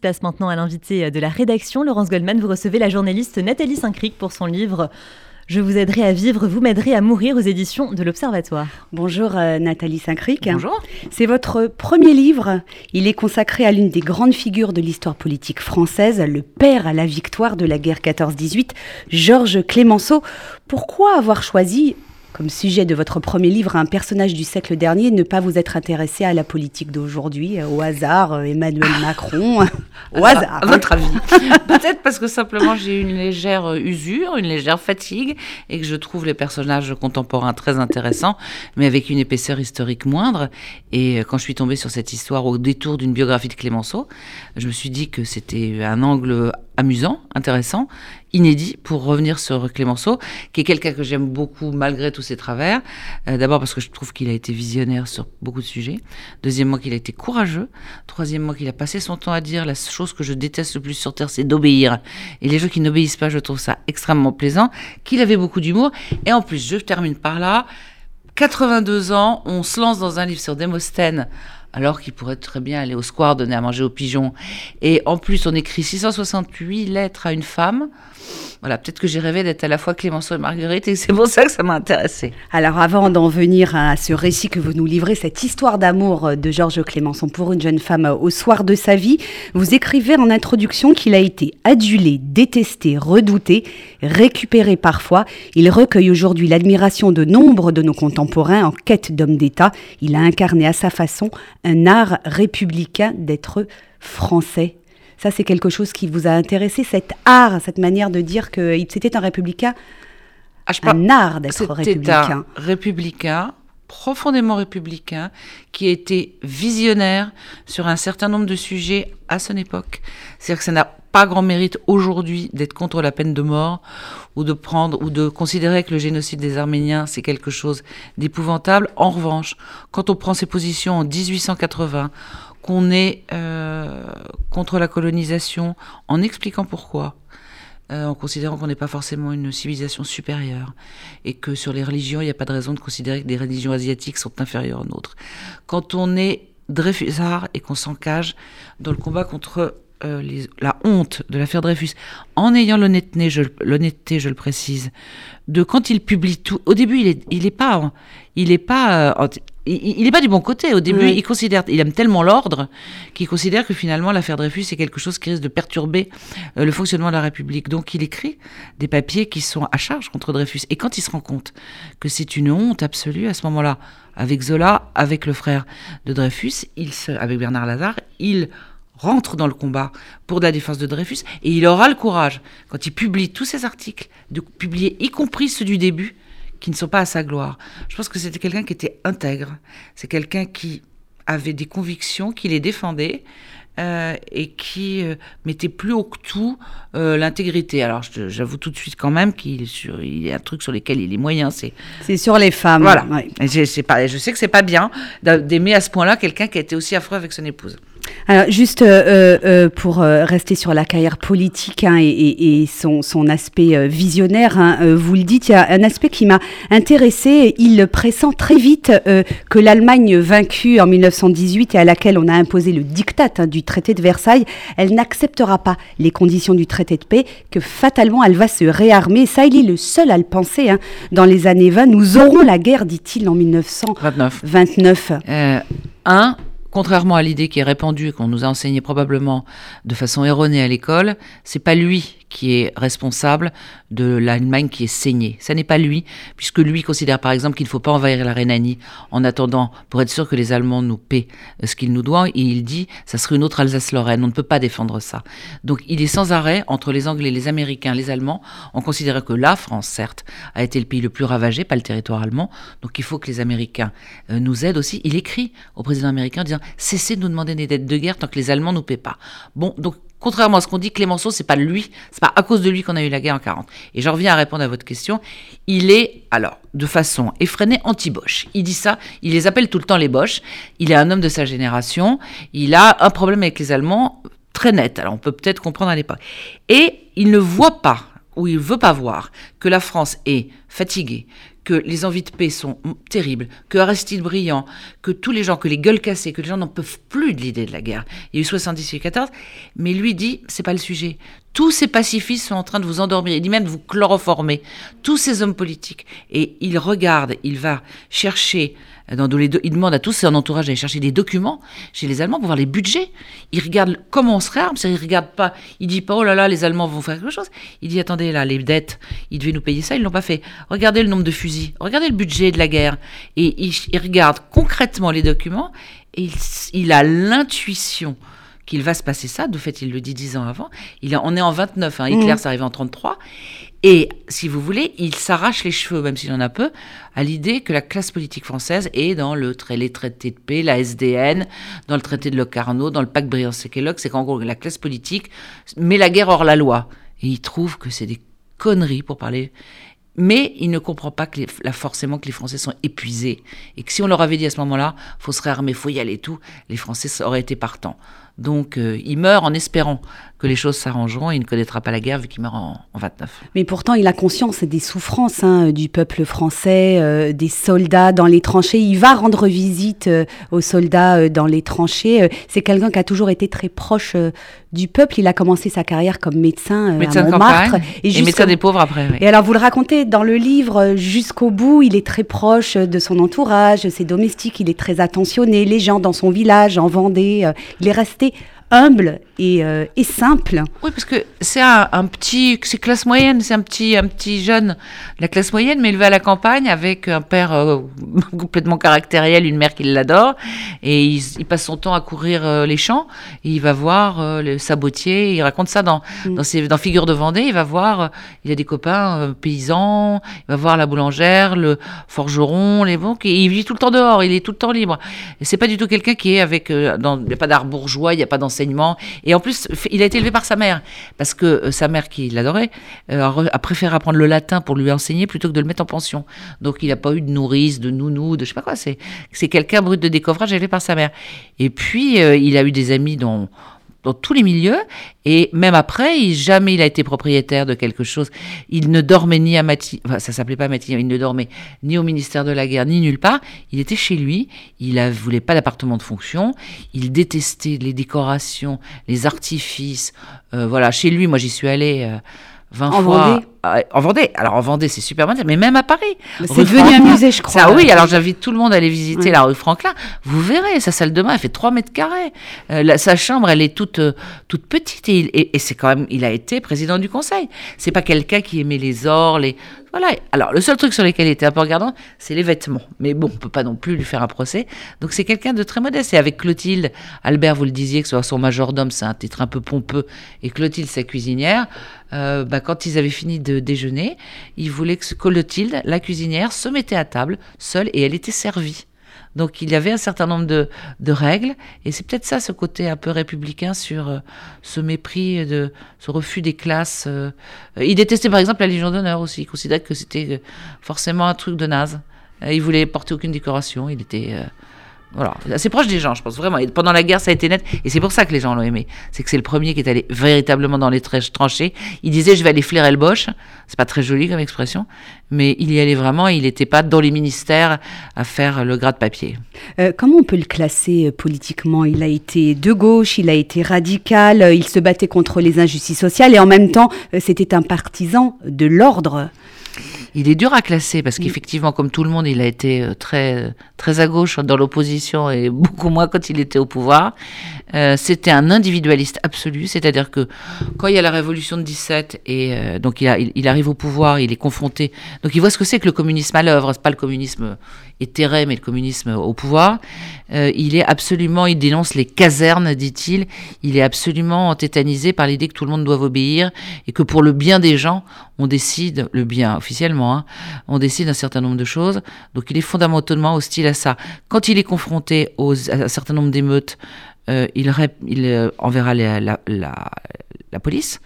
Place maintenant à l'invité de la rédaction, Laurence Goldman. Vous recevez la journaliste Nathalie Saint-Cric pour son livre Je vous aiderai à vivre, vous m'aiderez à mourir aux éditions de l'Observatoire. Bonjour euh, Nathalie Saint-Cric. Bonjour. C'est votre premier livre. Il est consacré à l'une des grandes figures de l'histoire politique française, le père à la victoire de la guerre 14-18, Georges Clémenceau. Pourquoi avoir choisi comme sujet de votre premier livre, un personnage du siècle dernier, ne pas vous être intéressé à la politique d'aujourd'hui, euh, au hasard, euh, Emmanuel Macron, au hasard. À votre avis Peut-être parce que simplement j'ai une légère euh, usure, une légère fatigue, et que je trouve les personnages contemporains très intéressants, mais avec une épaisseur historique moindre. Et quand je suis tombée sur cette histoire au détour d'une biographie de Clémenceau, je me suis dit que c'était un angle amusant, intéressant, inédit pour revenir sur Clémenceau, qui est quelqu'un que j'aime beaucoup malgré tous ses travers. Euh, d'abord parce que je trouve qu'il a été visionnaire sur beaucoup de sujets. Deuxièmement qu'il a été courageux. Troisièmement qu'il a passé son temps à dire la chose que je déteste le plus sur Terre, c'est d'obéir. Et les gens qui n'obéissent pas, je trouve ça extrêmement plaisant. Qu'il avait beaucoup d'humour. Et en plus, je termine par là. 82 ans, on se lance dans un livre sur Démosthène alors qu'il pourrait très bien aller au square donner à manger aux pigeons. Et en plus, on écrit 668 lettres à une femme. Voilà, peut-être que j'ai rêvé d'être à la fois Clémenceau et Marguerite et c'est pour ça que ça m'a intéressé. Alors avant d'en venir à ce récit que vous nous livrez, cette histoire d'amour de Georges Clémenceau pour une jeune femme au soir de sa vie, vous écrivez en introduction qu'il a été adulé, détesté, redouté, récupéré parfois. Il recueille aujourd'hui l'admiration de nombre de nos contemporains en quête d'homme d'État. Il a incarné à sa façon un art républicain d'être français. Ça, c'est quelque chose qui vous a intéressé, cet art, cette manière de dire que c'était un républicain, ah, un art d'être républicain. Un républicain, profondément républicain, qui a été visionnaire sur un certain nombre de sujets à son époque. C'est-à-dire que ça n'a pas grand mérite aujourd'hui d'être contre la peine de mort ou de prendre ou de considérer que le génocide des Arméniens c'est quelque chose d'épouvantable. En revanche, quand on prend ses positions en 1880, qu'on est euh, contre la colonisation en expliquant pourquoi, euh, en considérant qu'on n'est pas forcément une civilisation supérieure et que sur les religions, il n'y a pas de raison de considérer que des religions asiatiques sont inférieures aux nôtres. Quand on est Dreyfusard et qu'on s'engage dans le combat contre euh, la honte de l'affaire Dreyfus, en ayant l'honnêteté, je, l'honnêteté, je le précise, de quand il publie tout. Au début, il est, il est pas, il est pas, euh, il, est pas du bon côté. Au début, il considère, il aime tellement l'ordre qu'il considère que finalement l'affaire Dreyfus c'est quelque chose qui risque de perturber euh, le fonctionnement de la République. Donc, il écrit des papiers qui sont à charge contre Dreyfus. Et quand il se rend compte que c'est une honte absolue à ce moment-là, avec Zola, avec le frère de Dreyfus, il se, avec Bernard Lazare, il rentre dans le combat pour la défense de Dreyfus et il aura le courage, quand il publie tous ses articles, de publier y compris ceux du début, qui ne sont pas à sa gloire. Je pense que c'était quelqu'un qui était intègre, c'est quelqu'un qui avait des convictions, qui les défendait, euh, et qui euh, mettait plus haut que tout euh, l'intégrité. Alors j'avoue tout de suite quand même qu'il y a un truc sur lequel il est moyen, c'est c'est sur les femmes. Voilà. je, pas, je sais que c'est pas bien d'aimer à ce point-là quelqu'un qui a été aussi affreux avec son épouse. Alors, juste euh, euh, euh, pour rester sur la carrière politique hein, et, son, aspect visionnaire, hein, vous le dites, il y a un aspect qui m'a intéressé. Il pressent très vite que l'Allemagne vaincue en 1918 et à laquelle on a imposé le diktat hein, du traité de Versailles, elle n'acceptera pas les conditions du traité de paix, que fatalement elle va se réarmer. Ça, il est le seul à le penser. Dans les années 20, nous aurons la guerre, dit-il, en 1929. 29. un, contrairement à l'idée qui est répandue qu'on nous a enseigné probablement de façon erronée à l'école, c'est pas lui qui est responsable de l'Allemagne qui est saignée. Ça n'est pas lui, puisque lui considère par exemple qu'il ne faut pas envahir la Rhénanie en attendant, pour être sûr que les Allemands nous paient ce qu'ils nous doivent, et il dit, ça serait une autre Alsace-Lorraine, on ne peut pas défendre ça. Donc il est sans arrêt, entre les Anglais, les Américains, les Allemands, on considère que la France, certes, a été le pays le plus ravagé, pas le territoire allemand, donc il faut que les Américains euh, nous aident aussi. Il écrit au président américain en disant, cessez de nous demander des dettes de guerre tant que les Allemands nous paient pas. Bon, donc Contrairement à ce qu'on dit, Clémenceau, c'est pas lui, c'est pas à cause de lui qu'on a eu la guerre en 40. Et j'en reviens à répondre à votre question. Il est, alors, de façon effrénée, anti-Bosch. Il dit ça, il les appelle tout le temps les Bosch. Il est un homme de sa génération. Il a un problème avec les Allemands très net. Alors, on peut peut-être comprendre à l'époque. Et il ne voit pas, ou il veut pas voir, que la France est fatigué, que les envies de paix sont terribles, que Aristide Briand, que tous les gens, que les gueules cassées, que les gens n'en peuvent plus de l'idée de la guerre. Il y a eu 78 14, mais lui dit, c'est pas le sujet. Tous ces pacifistes sont en train de vous endormir, il dit même de vous chloroformer. Tous ces hommes politiques. Et il regarde, il va chercher il demande à tous son entourage d'aller chercher des documents chez les Allemands pour voir les budgets. Il regarde comment on se réarme, il regarde pas, il dit pas oh là là les Allemands vont faire quelque chose. Il dit attendez là les dettes, ils devaient nous payer ça, ils l'ont pas fait. Regardez le nombre de fusils, regardez le budget de la guerre et il, regarde concrètement les documents et il a l'intuition qu'il va se passer ça. De fait, il le dit dix ans avant. Il on est en 29, hein, Hitler, mmh. ça arrive en 33. Et si vous voulez, il s'arrache les cheveux, même s'il en a peu, à l'idée que la classe politique française est dans le les traités de paix, la SDN, dans le traité de Locarno, dans le pacte Briand-Séqueloc. C'est qu'en gros, la classe politique met la guerre hors la loi. Et il trouve que c'est des conneries pour parler. Mais il ne comprend pas que là, forcément que les Français sont épuisés. Et que si on leur avait dit à ce moment-là, faut se réarmer, faut y aller tout, les Français auraient été partants. Donc euh, il meurt en espérant que les choses s'arrangeront et il ne connaîtra pas la guerre vu qu'il meurt en, 29. Mais pourtant, il a conscience des souffrances hein, du peuple français, euh, des soldats dans les tranchées. Il va rendre visite euh, aux soldats dans les tranchées. C'est quelqu'un qui a toujours été très proche du peuple. Il a commencé sa carrière comme médecin, médecin à Montmartre. et, et médecin des pauvres après. Et alors, vous le racontez dans le livre jusqu'au bout. Il est très proche de son entourage, ses domestiques. Il est très attentionné. Les gens dans son village, en Vendée. il est resté humble euh, et, simple. Oui, parce que c'est un, petit, c'est classe moyenne, c'est un petit, un petit jeune, la classe moyenne, mais élevé à la campagne avec un père euh, complètement caractériel, une mère qui l'adore, et il, passe son temps à courir euh, les champs. il va voir le sabotier. Il raconte ça dans mm. dans, ses, dans Figure de Vendée. Il va voir, il a des copains paysans. Il va voir la boulangère, le forgeron, les banques. Et il vit tout le temps dehors. Il est tout le temps libre. C'est pas du tout quelqu'un qui est avec, dans, il n'y a pas d'art bourgeois, il n'y a pas Et en plus, il a été élevé par sa mère, parce que euh, sa mère, qui l'adorait, euh, a préféré apprendre le latin pour lui enseigner plutôt que de le mettre en pension. Donc il n'a pas eu de nourrice, de nounou, de je sais pas quoi. C'est, c'est quelqu'un brut de décoffrage élevé par sa mère. Et puis, euh, il a eu des amis dont dans tous les milieux. Et même après, jamais il a été propriétaire de quelque chose. Il ne dormait ni à Matignon, ça s'appelait pas Matignon, il ne dormait ni au ministère de la Guerre, ni nulle part. Il était chez lui. Il ne voulait pas d'appartement de fonction. Il détestait les décorations, les artifices. Euh, voilà, chez lui, moi j'y suis allée. Euh, 20 en fois. Vendée. Euh, en Vendée. Alors en Vendée, c'est super bien, mais même à Paris. C'est devenu un musée, je crois. Ça, oui, alors j'invite tout le monde à aller visiter la rue Franklin. Vous verrez, sa salle de bain, elle fait 3 mètres carrés. Euh, sa chambre, elle est toute, euh, toute petite. Et, et c'est quand même, il a été président du conseil. C'est pas quelqu'un qui aimait les ors, les. Alors le seul truc sur lequel il était un peu regardant, c'est les vêtements. Mais bon, on peut pas non plus lui faire un procès. Donc c'est quelqu'un de très modeste. Et avec Clotilde, Albert, vous le disiez, que ce soit son majordome, c'est un titre un peu pompeux, et Clotilde, sa cuisinière. Euh, bah, quand ils avaient fini de déjeuner, ils voulaient que Clotilde, la cuisinière, se mettait à table seule et elle était servie. Donc il y avait un certain nombre de, règles, et c'est peut-être ça, ce côté un peu républicain sur euh, ce mépris, de ce refus des classes. Euh. Il détestait par exemple la Légion d'honneur aussi, il considérait que c'était forcément un truc de naze. Il voulait porter aucune décoration, il était voilà, assez proche des gens, je pense vraiment. Et pendant la guerre, ça a été net, et c'est pour ça que les gens l'ont aimé. C'est que c'est le premier qui est allé véritablement dans les tranchées. Il disait, je vais aller flairer le boche. C'est pas très joli comme expression, mais il y allait vraiment. Il n'était pas dans les ministères à faire le gras de papier. Euh, comment on peut le classer euh, politiquement? Il a été de gauche, il a été radical, euh, il se battait contre les injustices sociales, et en même temps, c'était un partisan de l'ordre. Il est dur à classer parce qu'effectivement, comme tout le monde, il a été euh, très, très à gauche dans l'opposition et beaucoup moins quand il était au pouvoir. Euh, c'était un individualiste absolu, c'est-à-dire que quand il y a la révolution de 17 et euh, donc il, il, arrive au pouvoir, il est confronté, donc il voit ce que c'est que le communisme à l'œuvre, c'est pas le communisme éthéré, mais le communisme au pouvoir. Euh, il est absolument, il dénonce les casernes, dit-il. Il est absolument tétanisé par l'idée que tout le monde doit obéir et que pour le bien des gens, on décide, le bien officiellement, hein, on décide un certain nombre de choses. Donc il est fondamentalement hostile à ça. Quand il est confronté à un certain nombre d'émeutes, euh, il, euh, enverra la, police.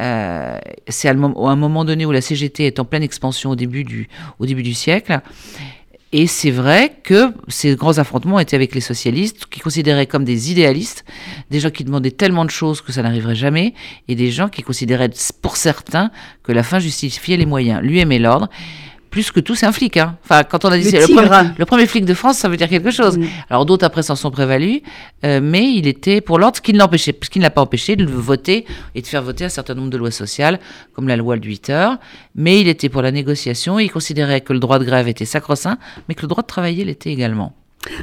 Euh, c'est à, un moment donné où la CGT est en pleine expansion au début du siècle. Et c'est vrai que ces grands affrontements étaient avec les socialistes, qui considéraient comme des idéalistes, des gens qui demandaient tellement de choses que ça n'arriverait jamais, et des gens qui considéraient pour certains que la fin justifiait les moyens. Lui aimait l'ordre plus que tout, c'est un flic. Hein. Enfin, quand on a dit Le c'est le, premier, le premier flic de France, ça veut dire quelque chose. Mm. Alors d'autres après s'en sont prévalus, euh, mais il était pour l'ordre, ce qui ne l'empêchait, ce qui ne l'a pas empêché de voter et de faire voter un certain nombre de lois sociales, comme la loi de 8 heures. Mais il était pour la négociation. Il considérait que le droit de grève était sacro-saint, mais que le droit de travailler l'était également.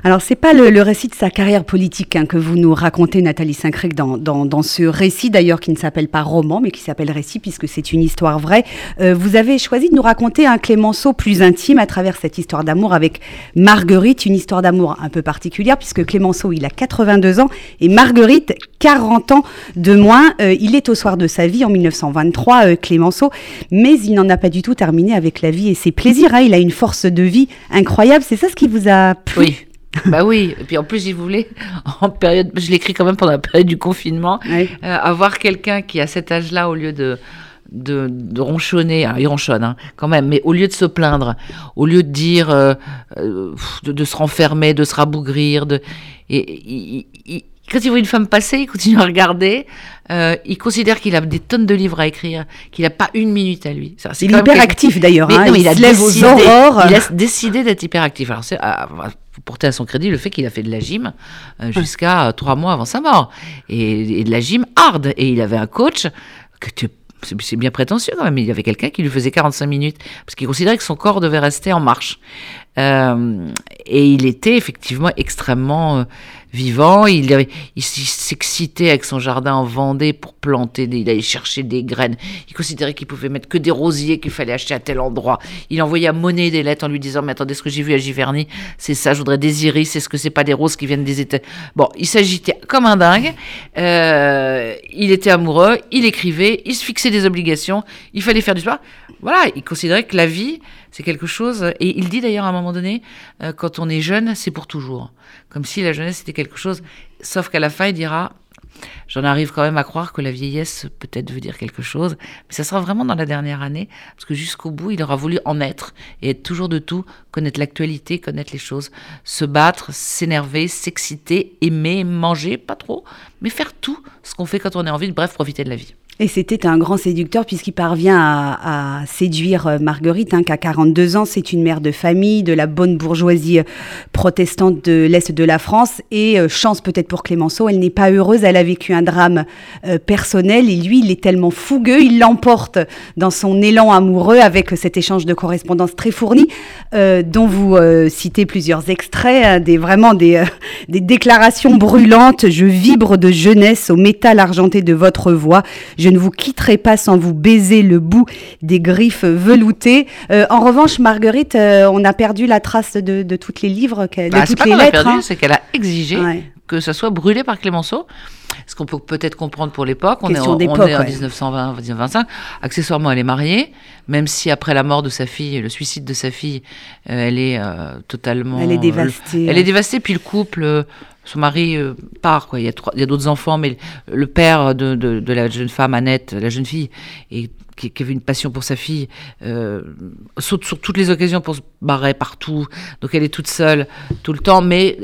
Alors, c'est pas le, le récit de sa carrière politique hein, que vous nous racontez, Nathalie Saint-Cricq, dans, dans, dans ce récit, d'ailleurs, qui ne s'appelle pas roman, mais qui s'appelle récit, puisque c'est une histoire vraie. Euh, vous avez choisi de nous raconter un Clémenceau plus intime à travers cette histoire d'amour avec Marguerite, une histoire d'amour un peu particulière, puisque Clémenceau, il a 82 ans, et Marguerite, 40 ans de moins. Euh, il est au soir de sa vie, en 1923, euh, Clémenceau, mais il n'en a pas du tout terminé avec la vie et ses plaisirs. hein. Il a une force de vie incroyable. C'est ça ce qui vous a plu? Oui. Bah oui, et puis en plus, il voulait, en période, je l'écris quand même pendant la période du confinement, euh, avoir quelqu'un qui, à cet âge-là, au lieu de, de, de ronchonner, alors il ronchonne hein, quand même, mais au lieu de se plaindre, au lieu de dire, euh, euh, de, de se renfermer, de se rabougrir, de, et, il- il- quand il voit une femme passer, il continue à regarder. euh, il considère qu'il a des tonnes de livres à écrire, qu'il n'a pas une minute à lui. Ça, c'est Il est même quelque- hyper actif d'ailleurs. hein. il, il a lève décidé, aux aurores. il a décidé d'être hyperactif. Alors, c'est à, faut porter à son crédit le fait qu'il a fait de la gym euh, jusqu'à euh, trois mois avant sa mort. Et, et de la gym hard. Et il avait un coach que tu c'est bien prétentieux quand même. Il y avait quelqu'un qui lui faisait 45 minutes parce qu'il considérait que son corps devait rester en marche. Euh, et il était effectivement extrêmement vivant. Il, s'excitait avec son jardin en Vendée pour planter, il allait chercher des graines. Il considérait qu'il pouvait mettre que des rosiers qu'il fallait acheter à tel endroit. Il envoyait à Monet des lettres en lui disant Mais attendez, ce que j'ai vu à Giverny, c'est ça, je voudrais des iris, est-ce que c'est pas des roses qui viennent des États Bon, il s'agitait comme un dingue. Euh, il était amoureux, il écrivait, il se fixait des obligations, il fallait faire du sport. Voilà, il considérait que la vie, c'est quelque chose. Et il dit d'ailleurs à un moment donné, euh, quand on est jeune, c'est pour toujours. Comme si la jeunesse était quelque chose. Sauf qu'à la fin, il dira J'en arrive quand même à croire que la vieillesse peut-être veut dire quelque chose, mais ça sera vraiment dans la dernière année, parce que jusqu'au bout, il aura voulu en être et être toujours de tout, connaître l'actualité, connaître les choses, se battre, s'énerver, s'exciter, aimer, manger, pas trop, mais faire tout ce qu'on fait quand on est en vie, bref, profiter de la vie. Et c'était un grand séducteur puisqu'il parvient à, à séduire euh, Marguerite, hein, qui a 42 ans. C'est une mère de famille, de la bonne bourgeoisie euh, protestante de l'Est de la France. Et euh, chance peut-être pour Clémenceau, elle n'est pas heureuse. Elle a vécu un drame personnel. Et lui, il est tellement fougueux, il l'emporte dans son élan amoureux avec cet échange de correspondance très fourni, euh, dont vous citez plusieurs extraits, hein, des, vraiment des, des déclarations brûlantes. Je vibre de jeunesse au métal argenté de votre voix. Je ne vous quitterai pas sans vous baiser le bout des griffes veloutées. Euh, en revanche, Marguerite, euh, on a perdu la trace de, de tous les livres, de Bah, toutes pas les lettres. perdu, hein. c'est qu'elle a exigé Ouais. que ça soit brûlé par Clémenceau. Ce qu'on peut peut-être comprendre pour l'époque, on est, en, on d'époque, est en ouais. 1920, 1925. Accessoirement, elle est mariée, même si après la mort de sa fille, le suicide de sa fille, euh, elle est euh, totalement. Elle est euh, dévastée. elle est dévastée, puis le couple, son mari euh, part, quoi. Il y a, trois- il y a d'autres enfants, mais le père de, de, la jeune femme, Annette, la jeune fille, et qui, qui avait une passion pour sa fille, euh, saute sur toutes les occasions pour se barrer partout. Donc elle est toute seule tout le temps, mais,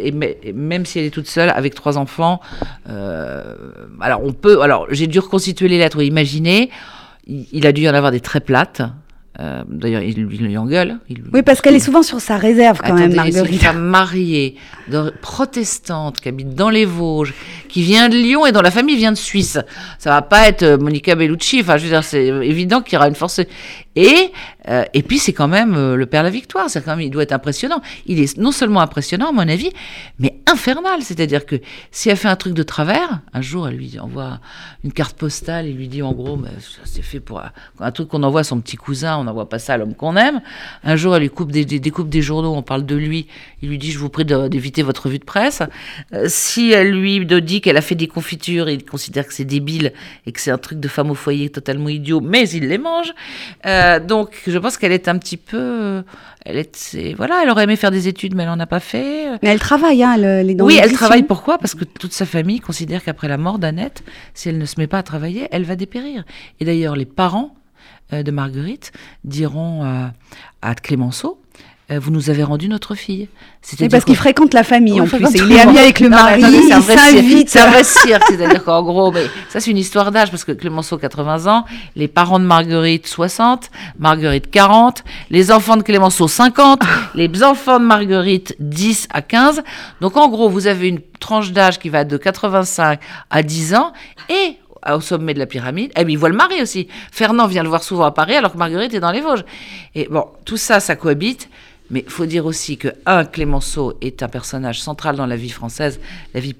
même si elle est toute seule avec trois enfants, euh, alors on peut, alors j'ai dû reconstituer les lettres. Imaginez, il, il a dû y en avoir des très plates. Euh, D'ailleurs, il lui il lui engueule. Il- Oui, parce qu'elle est souvent sur sa réserve quand même, Attendez, une Marguerite. femme mariée, protestante, qui habite dans les Vosges, qui vient de Lyon et dont la famille vient de Suisse. Ça va pas être euh, Monica Bellucci. Enfin, je veux dire, c'est évident qu'il y aura une force. Et euh, et puis c'est quand même euh, le père la victoire. C'est quand même, il doit être impressionnant. Il est non seulement impressionnant à mon avis, mais infernal. C'est-à-dire que si elle fait un truc de travers, un jour elle lui envoie une carte postale et lui dit en gros, bah, c'est fait pour un, truc qu'on envoie à son petit cousin. On n'envoie pas ça à l'homme qu'on aime. Un jour elle lui coupe découpe des journaux. On parle de lui. Il lui dit, je vous prie d'éviter votre revue de presse. Euh, si elle lui dit qu'elle a fait des confitures, il considère que c'est débile et que c'est un truc de femme au foyer totalement idiot, mais il les mange. Donc, je pense qu'elle est un petit peu, euh, elle est, voilà, elle aurait aimé faire des études, mais elle en a pas fait. Mais elle travaille, hein, elle, elle est dans oui, elle travaille. Pourquoi? Parce que toute sa famille considère qu'après la mort d'Annette, si elle ne se met pas à travailler, elle va dépérir. Et d'ailleurs, les parents euh, de Marguerite diront euh, à Clémenceau euh, vous nous avez rendu notre fille. C'est parce qu'il fréquente la famille en plus. Il est ami avec le mari, il s'invite. C'est un vrai cirque, c'est-à-dire qu'en gros, mais ça c'est une histoire d'âge parce que Clémenceau 80 ans, les parents de Marguerite 60, Marguerite 40, les enfants de Clémenceau 50, les enfants de Marguerite 10 à 15. Donc en gros, vous avez une tranche d'âge qui va de 85 à 10 ans et au sommet de la pyramide. Et eh il voit le mari aussi. Fernand vient le voir souvent à Paris alors que Marguerite est dans les Vosges. Et bon, tout ça, ça cohabite. Mais il faut dire aussi que, un, Clémenceau est un personnage central dans la vie française, la vie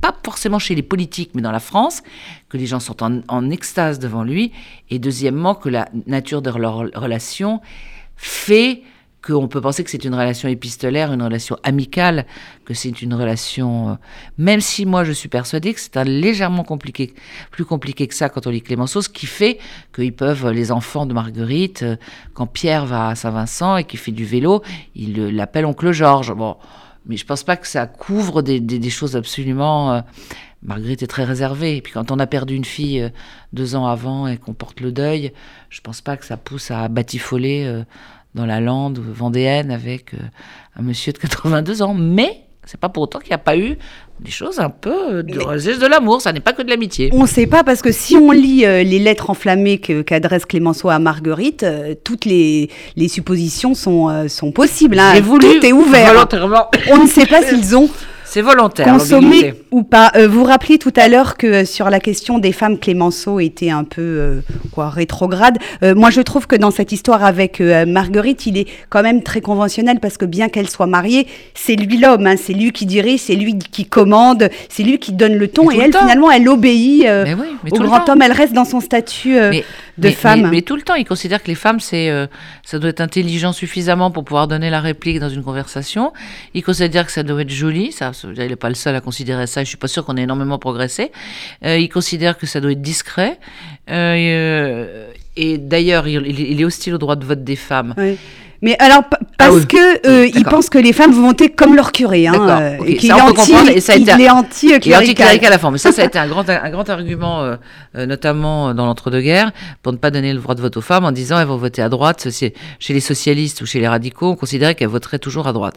pas forcément chez les politiques, mais dans la France, que les gens sont en, en extase devant lui, et deuxièmement, que la nature de leur relation fait qu'on peut penser que c'est une relation épistolaire, une relation amicale, que c'est une relation, euh, même si moi je suis persuadée que c'est un légèrement compliqué, plus compliqué que ça quand on lit Clémenceau, ce qui fait qu'ils peuvent, les enfants de Marguerite, euh, quand Pierre va à Saint-Vincent et qu'il fait du vélo, il l'appelle oncle Georges. Bon, mais je pense pas que ça couvre des, choses absolument. Euh, Marguerite est très réservée. Et puis quand on a perdu une fille deux ans avant et qu'on porte le deuil, je pense pas que ça pousse à batifoler dans la lande vendéenne avec euh, un monsieur de 82 ans. Mais c'est pas pour autant qu'il n'y a pas eu des choses un peu de de l'amour, ça n'est pas que de l'amitié. On ne sait pas parce que si on lit euh, les lettres enflammées qu'adresse Clémenceau à Marguerite, euh, toutes les, les, suppositions sont, sont possibles. Hein. Tout est ouvert. On ne sait pas s'ils ont c'est volontaire. Consommer ou pas. Euh, vous rappelez tout à l'heure que euh, sur la question des femmes, Clémenceau était un peu euh, quoi rétrograde. moi, je trouve que dans cette histoire avec Marguerite, il est quand même très conventionnel parce que bien qu'elle soit mariée, c'est lui l'homme, hein. c'est lui qui dirige, c'est lui qui commande, c'est lui qui donne le ton et elle finalement elle obéit au grand homme. Elle reste dans son statut de femme. Mais, tout le temps, il considère que les femmes, c'est ça doit être intelligent suffisamment pour pouvoir donner la réplique dans une conversation. Il considère que ça doit être joli, ça il n'est pas le seul à considérer ça, je suis pas sûr qu'on ait énormément progressé. Euh, il considère que ça doit être discret. Euh, euh, et d'ailleurs, il, est hostile au droit de vote des femmes. Oui. Mais alors, parce ah que euh, il pense que les femmes vont voter comme leur curé, hein, euh, et qu'il est anti, et ça a été, il est anti-clérical à la. Mais ça, ça a été un grand, un grand argument, euh, euh, notamment dans l'entre-deux-guerres, pour ne pas donner le droit de vote aux femmes, en disant elles vont voter à droite. Chez les socialistes ou chez les radicaux, on considérait qu'elles voteraient toujours à droite.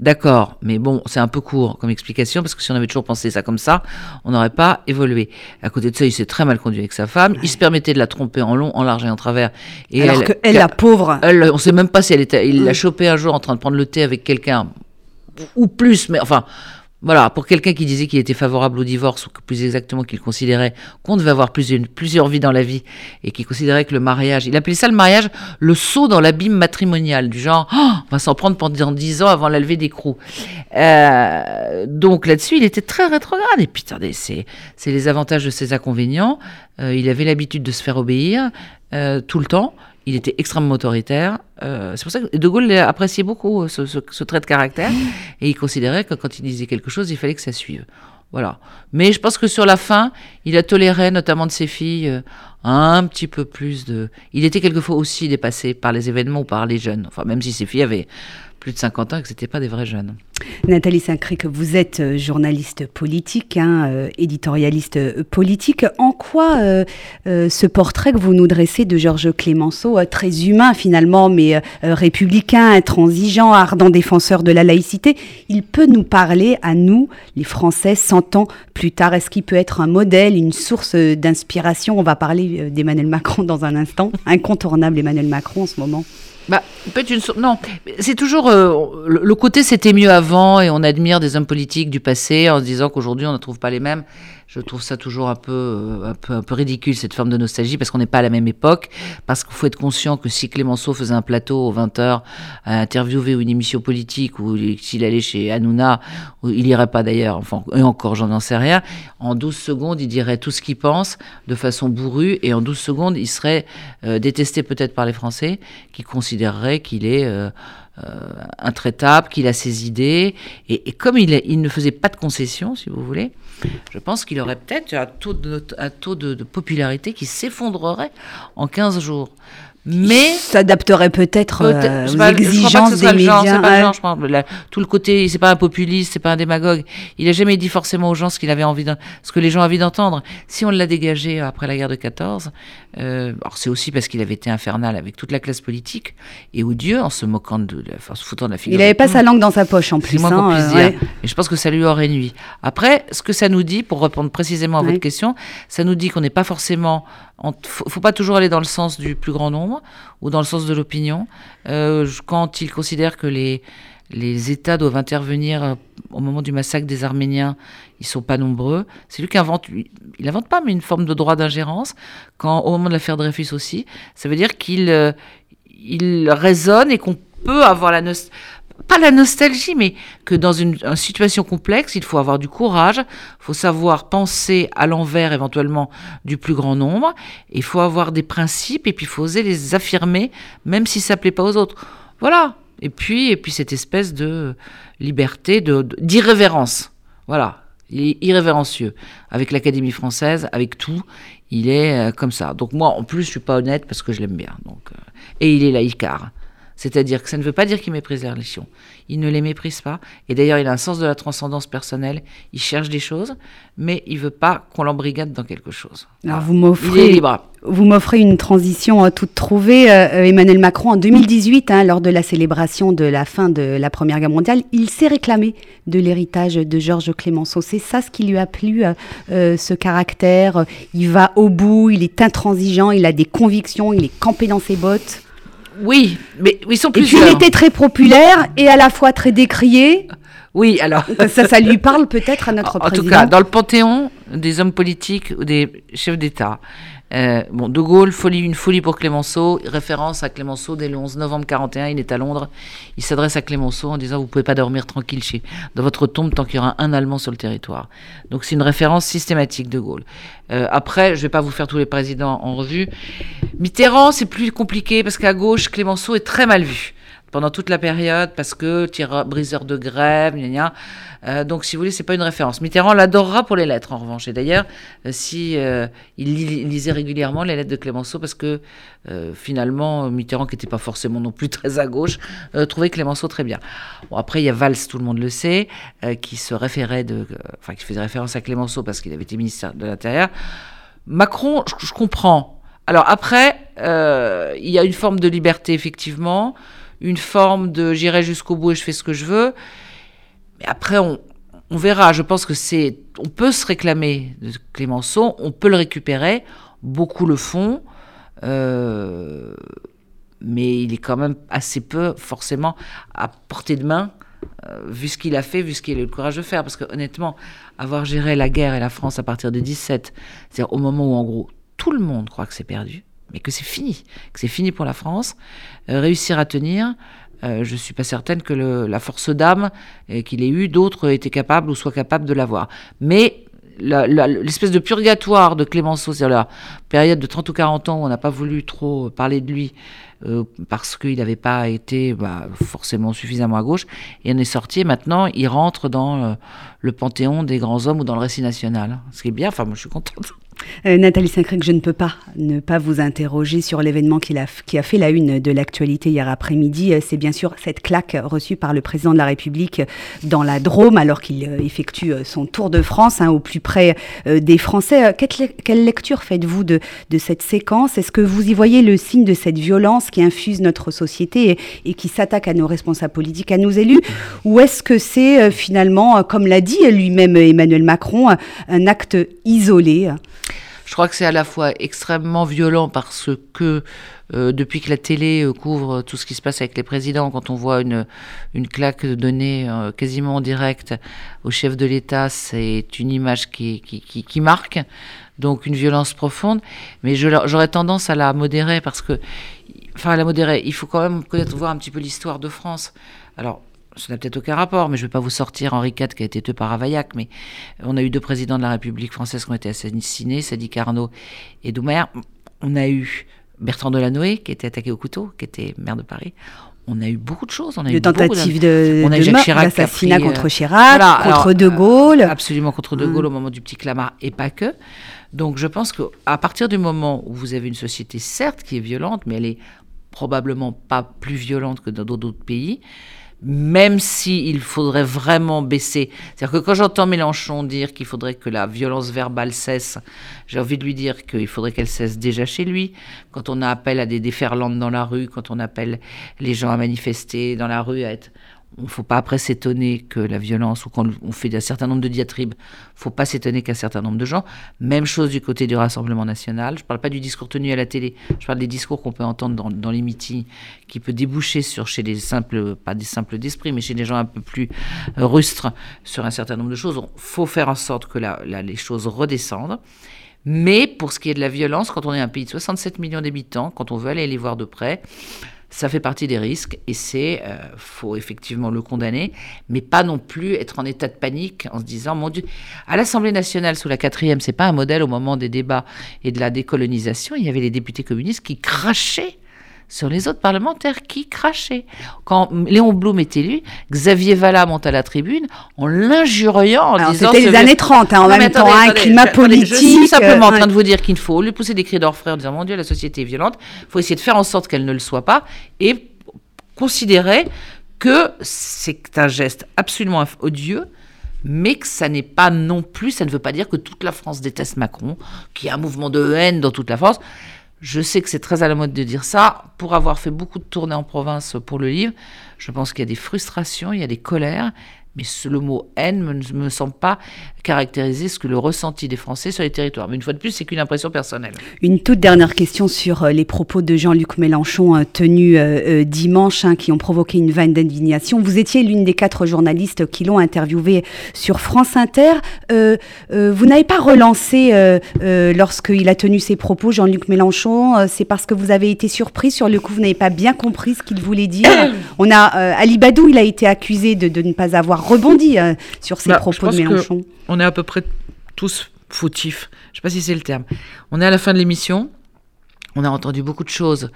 D'accord, mais bon, c'est un peu court comme explication, parce que si on avait toujours pensé ça comme ça, on n'aurait pas évolué. À côté de ça, il s'est très mal conduit avec sa femme, il se permettait de la tromper en long, en large et en travers. Et Alors elle, elle, la pauvre... Elle, on sait même pas si elle était... Il l'a mm. chopé un jour en train de prendre le thé avec quelqu'un, ou plus, mais enfin... Voilà, pour quelqu'un qui disait qu'il était favorable au divorce, ou plus exactement qu'il considérait qu'on devait avoir plusieurs, vies dans la vie, et qui considérait que le mariage, il appelait ça le mariage le saut dans l'abîme matrimonial, du genre, oh, on va s'en prendre pendant dix ans avant la levée d'écrou. Euh, donc là-dessus, il était très rétrograde. Et puis, attendez, c'est les avantages de ses inconvénients. Euh, il avait l'habitude de se faire obéir euh, tout le temps il était extrêmement autoritaire. Euh, c'est pour ça que De Gaulle appréciait beaucoup euh, ce, trait de caractère et il considérait que quand il disait quelque chose, il fallait que ça suive. Voilà. Mais je pense que sur la fin, il a toléré, notamment de ses filles, euh, un petit peu plus de. Il était quelquefois aussi dépassé par les événements ou par les jeunes. Enfin, même si ses filles avaient plus de 50 ans et que ce n'étaient pas des vrais jeunes. Nathalie Saint-Cric, vous êtes euh, journaliste politique, hein, euh, éditorialiste euh, politique. En quoi ce portrait que vous nous dressez de Georges Clémenceau, très humain finalement, mais républicain, intransigeant, ardent défenseur de la laïcité, il peut nous parler à nous, les Français, 100 ans plus tard? Est-ce qu'il peut être un modèle, une source d'inspiration? On va parler d'Emmanuel Macron dans un instant, incontournable Emmanuel Macron en ce moment. Bah, peut-être une non, c'est toujours euh, le, côté c'était mieux avant et on admire des hommes politiques du passé en se disant qu'aujourd'hui on ne trouve pas les mêmes. Je trouve ça toujours un peu, euh, un peu, un peu ridicule cette forme de nostalgie parce qu'on n'est pas à la même époque, parce qu'il faut être conscient que si Clémenceau faisait un plateau aux 20h à interviewer une émission politique ou s'il allait chez Hanouna, il irait pas d'ailleurs, enfin et encore j'en sais rien, en 12 secondes il dirait tout ce qu'il pense de façon bourrue et en 12 secondes il serait euh, détesté peut-être par les Français qui considéreraient qu'il est euh, euh, intraitable, qu'il a ses idées. Et, comme il, il, ne faisait pas de concessions, si vous voulez, je pense qu'il aurait peut-être un taux, de, un taux de, popularité qui s'effondrerait en 15 jours. mais s'adapterait peut-être euh, aux exigences des médias. Pas le genre, je pense. tout le côté, c'est pas un populiste, c'est pas un démagogue. Il a jamais dit forcément aux gens ce qu'il avait envie, ce que les gens avaient envie d'entendre. Si on l'a dégagé après la guerre de 14, euh, alors c'est aussi parce qu'il avait été infernal avec toute la classe politique et odieux en se moquant de, enfin, se foutant de la figure. Il avait pas sa langue dans sa poche en plus. Moins hein, puisse dire. Et je pense que ça lui aurait nuit. Après, ce que ça nous dit, pour répondre précisément à votre question, ça nous dit qu'on n'est pas forcément il faut, faut pas toujours aller dans le sens du plus grand nombre ou dans le sens de l'opinion. Euh, quand il considère que les, les États doivent intervenir euh, au moment du massacre des Arméniens, ils sont pas nombreux. C'est lui qui invente, il invente pas, mais une forme de droit d'ingérence. Quand au moment de l'affaire Dreyfus aussi, ça veut dire qu'il euh, il raisonne et qu'on peut avoir la nostalgie pas la nostalgie, mais que dans une, situation complexe, il faut avoir du courage, il faut savoir penser à l'envers éventuellement du plus grand nombre, il faut avoir des principes et puis il faut oser les affirmer, même si ça plaît pas aux autres. Voilà. Et puis, et puis cette espèce de liberté, de, d'irrévérence. Voilà. Il est irrévérencieux. Avec l'Académie française, avec tout, il est euh, comme ça. Donc moi, en plus, je suis pas honnête parce que je l'aime bien. Donc, euh, et il est laïcard. C'est-à-dire que ça ne veut pas dire qu'il méprise les religions. Il ne les méprise pas. Et d'ailleurs, il a un sens de la transcendance personnelle. Il cherche des choses, mais il veut pas qu'on l'embrigade dans quelque chose. Alors, vous m'offrez, vous m'offrez une transition euh, toute trouvée. Euh, Emmanuel Macron, en 2018, hein, lors de la célébration de la fin de la Première Guerre mondiale, il s'est réclamé de l'héritage de Georges Clémenceau. C'est ça ce qui lui a plu, euh, ce caractère. Il va au bout, il est intransigeant, il a des convictions, il est campé dans ses bottes. Oui, mais ils sont plus. Il était très populaire et à la fois très décrié. Oui, alors. ça, ça lui parle peut-être à notre président. En tout cas, dans le panthéon des hommes politiques ou des chefs d'État, euh, bon, De Gaulle, folie, une folie pour Clémenceau, référence à Clémenceau dès le 11 novembre 41, il est à Londres, il s'adresse à Clémenceau en disant vous pouvez pas dormir tranquille dans votre tombe tant qu'il y aura un Allemand sur le territoire. Donc c'est une référence systématique de Gaulle. Euh, après, je vais pas vous faire tous les présidents en revue. Mitterrand, c'est plus compliqué parce qu'à gauche, Clémenceau est très mal vu pendant toute la période parce que briseur de grève, gna gna. Euh, donc, si vous voulez, c'est pas une référence. Mitterrand l'adorera pour les lettres, en revanche. Et d'ailleurs, euh, si euh, il lisait régulièrement les lettres de Clémenceau, parce que finalement, Mitterrand, qui n'était pas forcément non plus très à gauche, trouvait Clémenceau très bien. Bon, après, il y a Valls, tout le monde le sait, qui se référait enfin, qui faisait référence à Clémenceau parce qu'il avait été ministre de l'Intérieur. Macron, je comprends. Alors après, il y a une forme de liberté, effectivement une forme de j'irai jusqu'au bout et je fais ce que je veux. Mais après, on, verra. Je pense que c'est, on peut se réclamer de Clémenceau, on peut le récupérer. Beaucoup le font. Euh, mais il est quand même assez peu, forcément, à portée de main, euh, vu ce qu'il a fait, vu ce qu'il a eu le courage de faire. Parce que honnêtement, avoir géré la guerre et la France à partir de 17, c'est-à-dire au moment où, en gros, tout le monde croit que c'est perdu, mais que c'est fini, que c'est fini pour la France. Euh, réussir à tenir, euh, je ne suis pas certaine que le, la force d'âme euh, qu'il ait eu, d'autres étaient capables ou soient capables de l'avoir. Mais l'espèce de purgatoire de Clémenceau, c'est-à-dire la période de 30 ou 40 ans où on n'a pas voulu trop parler de lui parce qu'il n'avait pas été bah, forcément suffisamment à gauche, et on est sorti et maintenant il rentre dans le panthéon des grands hommes ou dans le récit national. Ce qui est bien, enfin moi je suis contente. Euh, Nathalie Saint-Cric, je ne peux pas ne pas vous interroger sur l'événement qui a, fait la une de l'actualité hier après-midi. Euh, c'est bien sûr cette claque reçue par le président de la République dans la Drôme alors qu'il euh, effectue son tour de France hein, au plus près des Français. Quelle, lecture faites-vous de, cette séquence? Est-ce que vous y voyez le signe de cette violence qui infuse notre société et qui s'attaque à nos responsables politiques, à nos élus? Ou est-ce que c'est finalement, comme l'a dit lui-même Emmanuel Macron, un acte isolé? Je crois que c'est à la fois extrêmement violent parce que euh, depuis que la télé euh, couvre tout ce qui se passe avec les présidents, quand on voit une, une claque donnée euh, quasiment en direct au chef de l'État, c'est une image qui, qui, qui, qui, marque, donc une violence profonde. Mais j'aurais tendance à la modérer parce que, enfin, à la modérer, il faut quand même connaître, voir un petit peu l'histoire de France. Alors, ça n'a peut-être aucun rapport, mais je ne vais pas vous sortir Henri IV qui a été tué par Ravaillac, mais on a eu deux présidents de la République française qui ont été assassinés, Sadi Carnot et Doumer. On a eu Bertrand Delanoë qui a été attaqué au couteau, qui était maire de Paris. on a eu beaucoup de choses. On a de eu tentatives de, on a de Jacques meurtre, Chirac d'assassinat euh, contre Chirac, voilà, contre alors, De Gaulle. Absolument contre De Gaulle Mm. au moment du petit Clamart et pas que. Donc je pense qu'à partir du moment où vous avez une société certes qui est violente, mais elle est probablement pas plus violente que dans d'autres pays, même si il faudrait vraiment baisser. C'est-à-dire que quand j'entends Mélenchon dire qu'il faudrait que la violence verbale cesse, j'ai envie de lui dire qu'il faudrait qu'elle cesse déjà chez lui. Quand on appelle à des déferlantes dans la rue, quand on appelle les gens à manifester dans la rue, à être ne faut pas après s'étonner que la violence, ou quand on fait un certain nombre de diatribes, faut pas s'étonner qu'un certain nombre de gens. Même chose du côté du Rassemblement national. Je ne parle pas du discours tenu à la télé, je parle des discours qu'on peut entendre dans, les meetings, qui peut déboucher sur chez des simples, pas des simples d'esprit, mais chez des gens un peu plus euh, rustres sur un certain nombre de choses. Il faut faire en sorte que la, les choses redescendent. Mais pour ce qui est de la violence, quand on est un pays de 67 millions d'habitants, quand on veut aller les voir de près, ça fait partie des risques et c'est euh, faut effectivement le condamner, mais pas non plus être en état de panique en se disant mon Dieu. À l'Assemblée nationale sous la quatrième, c'est pas un modèle au moment des débats et de la décolonisation. Il y avait les députés communistes qui crachaient sur les autres parlementaires qui crachaient. Quand Léon Blum est élu, Xavier Vallat monte à la tribune en l'injuriant, en Alors, disant... C'était les années 30, hein, en non, même temps, attendez, hein, un attendez, climat attendez, politique. Je suis simplement en euh, train de vous dire qu'il faut lui pousser des cris d'orfraie en disant Mon Dieu, la société est violente. Il faut essayer de faire en sorte qu'elle ne le soit pas et considérer que c'est un geste absolument odieux. Mais que ça n'est pas non plus, ça ne veut pas dire que toute la France déteste Macron, qu'il y a un mouvement de haine dans toute la France. Je sais que c'est très à la mode de dire ça. Pour avoir fait beaucoup de tournées en province pour le livre, je pense qu'il y a des frustrations, il y a des colères, mais le mot haine ne me, me semble pas caractériser ce que le ressenti des Français sur les territoires. Mais une fois de plus, c'est qu'une impression personnelle. Une toute dernière question sur euh, les propos de Jean-Luc Mélenchon euh, tenus euh, dimanche, hein, qui ont provoqué une vague d'indignation. Vous étiez l'une des quatre journalistes qui l'ont interviewé sur France Inter. Euh, euh, vous n'avez pas relancé lorsqu'il a tenu ses propos, Jean-Luc Mélenchon. C'est parce que vous avez été surpris sur le coup, vous n'avez pas bien compris ce qu'il voulait dire. On a Ali Badou, il a été accusé de, de ne pas avoir rebondi euh, sur ces Bah, propos de Mélenchon. On est à peu près tous fautifs. Je ne sais pas si c'est le terme. On est à la fin de l'émission. On a entendu beaucoup de choses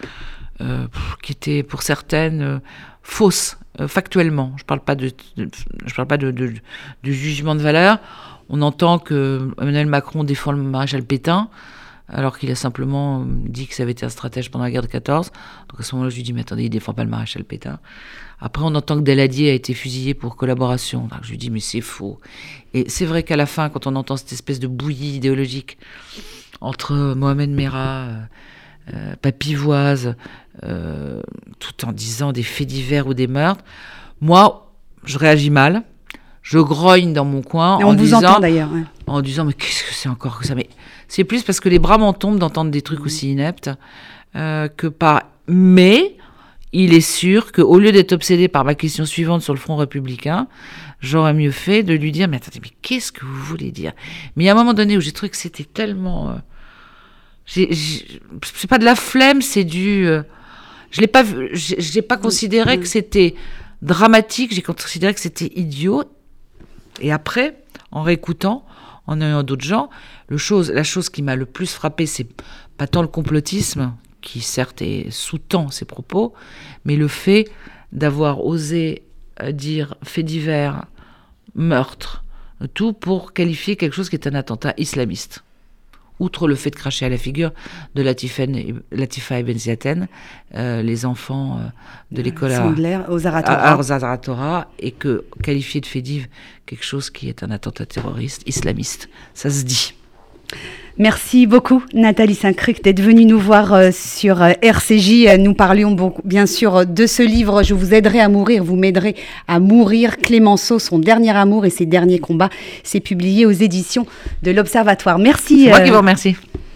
euh, qui étaient pour certaines euh, fausses, factuellement. Je ne parle pas, de, de- je parle pas de, jugement de valeur. On entend que Emmanuel Macron défend le maréchal Pétain, alors qu'il a simplement euh, dit que ça avait été un stratège pendant la guerre de 14. Donc à ce moment-là, je lui dis, mais attendez, il défend pas le maréchal Pétain. Après, on entend que Daladier a été fusillé pour collaboration. Je lui dis, mais c'est faux. Et c'est vrai qu'à la fin, quand on entend cette espèce de bouillie idéologique entre Mohamed Merah, euh, euh, Papivoise, euh, tout en disant des faits divers ou des meurtres, moi, je réagis mal. Je grogne dans mon coin Et en on vous disant, entend d'ailleurs. ouais. en disant mais qu'est-ce que c'est encore que ça? Mais c'est plus parce que les bras m'en tombent d'entendre des trucs aussi ineptes euh, que par. Mais il est sûr qu'au lieu d'être obsédé par ma question suivante sur le front républicain, j'aurais mieux fait de lui dire mais attendez mais qu'est-ce que vous voulez dire? Mais il y a un moment donné où j'ai trouvé que c'était tellement. euh, c'est pas de la flemme, c'est du. euh, je l'ai pas vu, j'ai pas considéré que c'était dramatique, j'ai considéré que c'était idiot. Et après, en réécoutant, en ayant d'autres gens, chose, la chose qui m'a le plus frappé, c'est pas tant le complotisme, qui certes sous-tend ses propos, mais le fait d'avoir osé euh, dire fait divers, meurtre, tout pour qualifier quelque chose qui est un attentat islamiste. Outre le fait de cracher à la figure de Latifa, Ibn Ziaten, euh, les enfants euh, de l'école à, à, et que qualifier de div quelque chose qui est un attentat terroriste islamiste, ça se dit. Merci beaucoup Nathalie Saint-Cric d'être venue nous voir euh, sur euh, RCJ. Euh, Nous parlions beaucoup, bien sûr de ce livre Je vous aiderai à mourir, vous m'aiderez à mourir. Clémenceau, son dernier amour et ses derniers combats. C'est publié aux éditions de l'Observatoire. Merci. C'est moi euh, qui vous remercie.